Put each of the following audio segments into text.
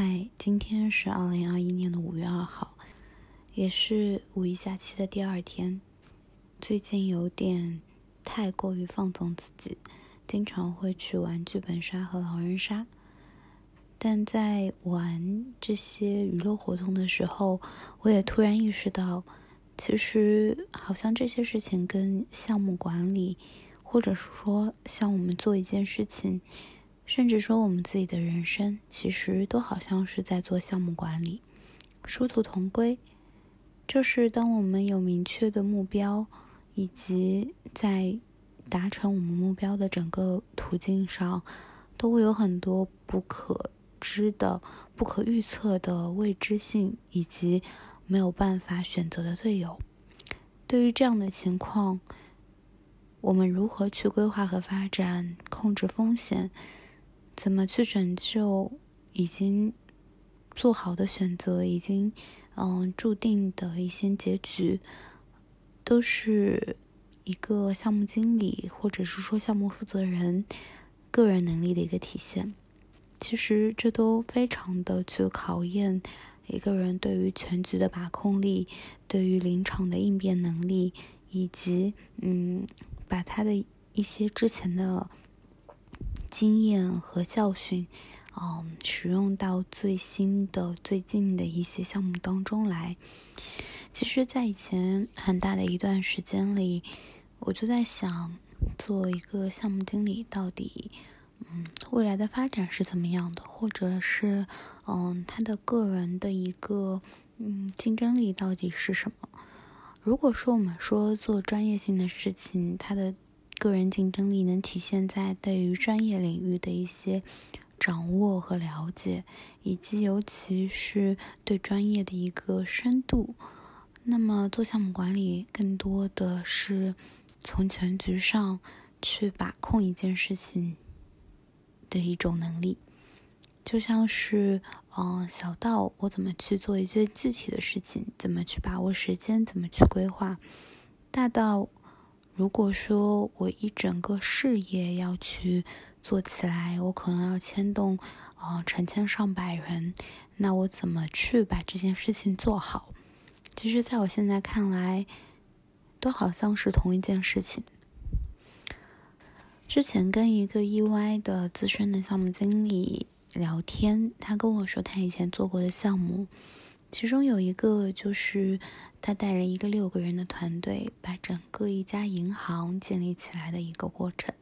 嗨，今天是二零二一年的五月二号，也是五一假期的第二天。最近有点太过于放纵自己，经常会去玩剧本杀和狼人杀。但在玩这些娱乐活动的时候，我也突然意识到，其实好像这些事情跟项目管理，或者是说像我们做一件事情。甚至说，我们自己的人生其实都好像是在做项目管理，殊途同归。就是当我们有明确的目标，以及在达成我们目标的整个途径上，都会有很多不可知的、不可预测的未知性，以及没有办法选择的队友。对于这样的情况，我们如何去规划和发展，控制风险？怎么去拯救已经做好的选择，已经嗯注定的一些结局，都是一个项目经理或者是说项目负责人个人能力的一个体现。其实这都非常的去考验一个人对于全局的把控力，对于临场的应变能力，以及嗯把他的一些之前的。经验和教训，嗯，使用到最新的、最近的一些项目当中来。其实，在以前很大的一段时间里，我就在想，做一个项目经理到底，嗯，未来的发展是怎么样的，或者是，嗯，他的个人的一个，嗯，竞争力到底是什么？如果说我们说做专业性的事情，他的。个人竞争力能体现在对于专业领域的一些掌握和了解，以及尤其是对专业的一个深度。那么做项目管理，更多的是从全局上去把控一件事情的一种能力。就像是，嗯，小到我怎么去做一些具体的事情，怎么去把握时间，怎么去规划，大到。如果说我一整个事业要去做起来，我可能要牵动啊成千上百人，那我怎么去把这件事情做好？其实，在我现在看来，都好像是同一件事情。之前跟一个 EY 的资深的项目经理聊天，他跟我说他以前做过的项目。其中有一个就是他带了一个六个人的团队，把整个一家银行建立起来的一个过程。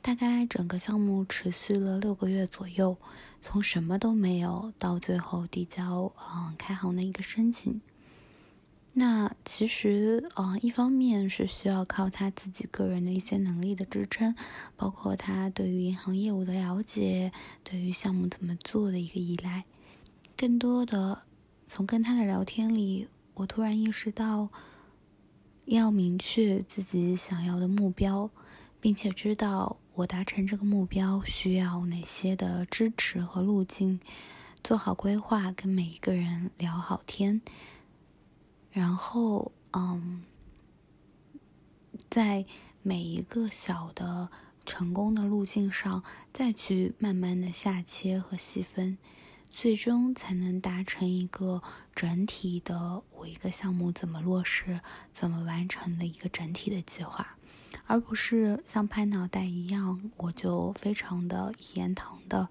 大概整个项目持续了六个月左右，从什么都没有到最后递交嗯开行的一个申请。那其实嗯一方面是需要靠他自己个人的一些能力的支撑，包括他对于银行业务的了解，对于项目怎么做的一个依赖，更多的。从跟他的聊天里，我突然意识到，要明确自己想要的目标，并且知道我达成这个目标需要哪些的支持和路径，做好规划，跟每一个人聊好天，然后，嗯，在每一个小的成功的路径上，再去慢慢的下切和细分。最终才能达成一个整体的我一个项目怎么落实、怎么完成的一个整体的计划，而不是像拍脑袋一样，我就非常的一言堂的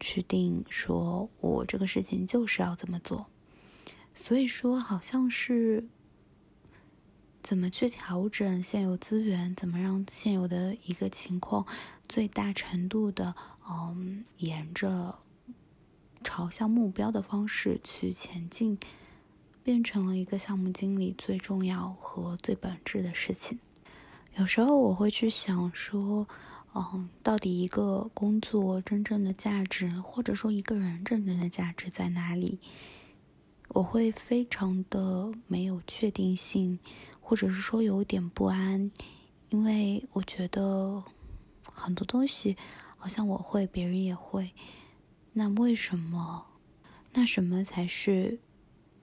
去定说我这个事情就是要这么做。所以说，好像是怎么去调整现有资源，怎么让现有的一个情况最大程度的嗯沿着。朝向目标的方式去前进，变成了一个项目经理最重要和最本质的事情。有时候我会去想说，嗯，到底一个工作真正的价值，或者说一个人真正的价值在哪里？我会非常的没有确定性，或者是说有点不安，因为我觉得很多东西好像我会，别人也会。那为什么？那什么才是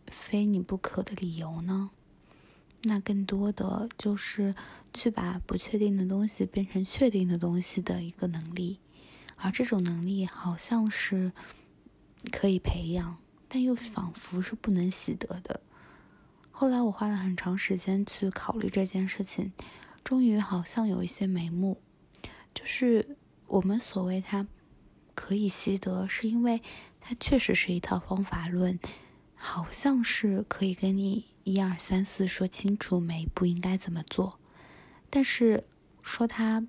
非你不可的理由呢？那更多的就是去把不确定的东西变成确定的东西的一个能力，而这种能力好像是，可以培养，但又仿佛是不能习得的。后来我花了很长时间去考虑这件事情，终于好像有一些眉目，就是我们所谓它可以习得，是因为它确实是一套方法论，好像是可以跟你一二三四说清楚每一步应该怎么做，但是说它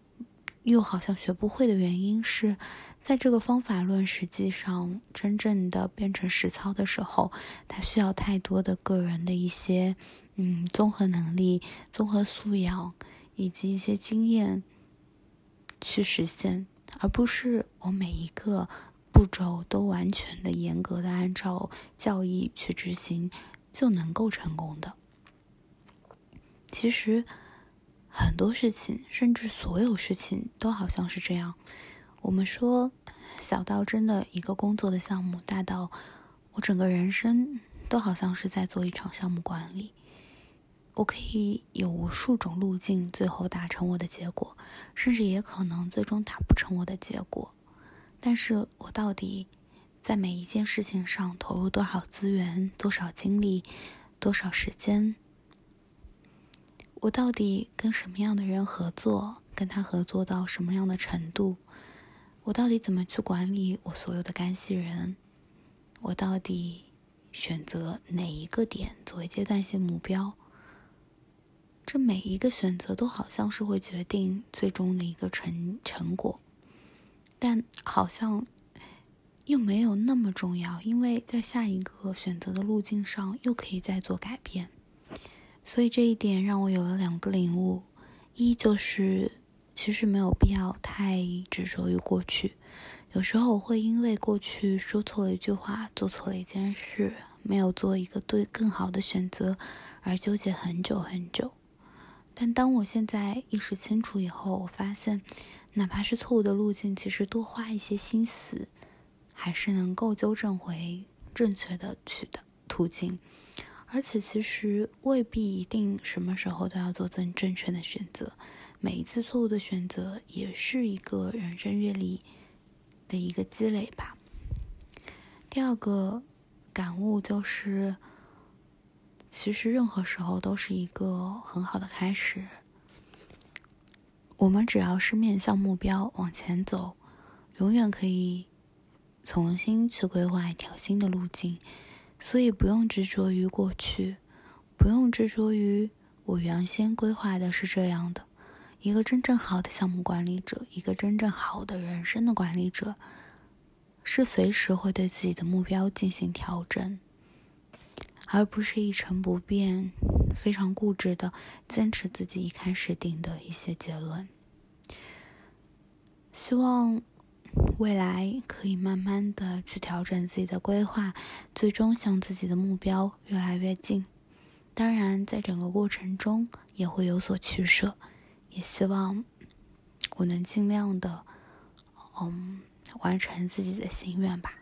又好像学不会的原因是。在这个方法论实际上真正的变成实操的时候，它需要太多的个人的一些嗯综合能力、综合素养以及一些经验去实现，而不是我每一个步骤都完全的严格的按照教义去执行就能够成功的。其实很多事情，甚至所有事情都好像是这样。我们说，小到真的一个工作的项目，大到我整个人生，都好像是在做一场项目管理。我可以有无数种路径，最后达成我的结果，甚至也可能最终达不成我的结果。但是我到底在每一件事情上投入多少资源、多少精力、多少时间？我到底跟什么样的人合作？跟他合作到什么样的程度？我到底怎么去管理我所有的干系人？我到底选择哪一个点作为阶段性目标？这每一个选择都好像是会决定最终的一个成成果，但好像又没有那么重要，因为在下一个选择的路径上又可以再做改变。所以这一点让我有了两个领悟：一就是。其实没有必要太执着于过去。有时候我会因为过去说错了一句话，做错了一件事，没有做一个对更好的选择，而纠结很久很久。但当我现在意识清楚以后，我发现，哪怕是错误的路径，其实多花一些心思，还是能够纠正回正确的去的途径。而且，其实未必一定什么时候都要做正正确的选择。每一次错误的选择，也是一个人生阅历的一个积累吧。第二个感悟就是，其实任何时候都是一个很好的开始。我们只要是面向目标往前走，永远可以重新去规划一条新的路径。所以不用执着于过去，不用执着于我原先规划的是这样的。一个真正好的项目管理者，一个真正好的人生的管理者，是随时会对自己的目标进行调整，而不是一成不变、非常固执的坚持自己一开始定的一些结论。希望未来可以慢慢的去调整自己的规划，最终向自己的目标越来越近。当然，在整个过程中也会有所取舍。也希望我能尽量的，嗯，完成自己的心愿吧。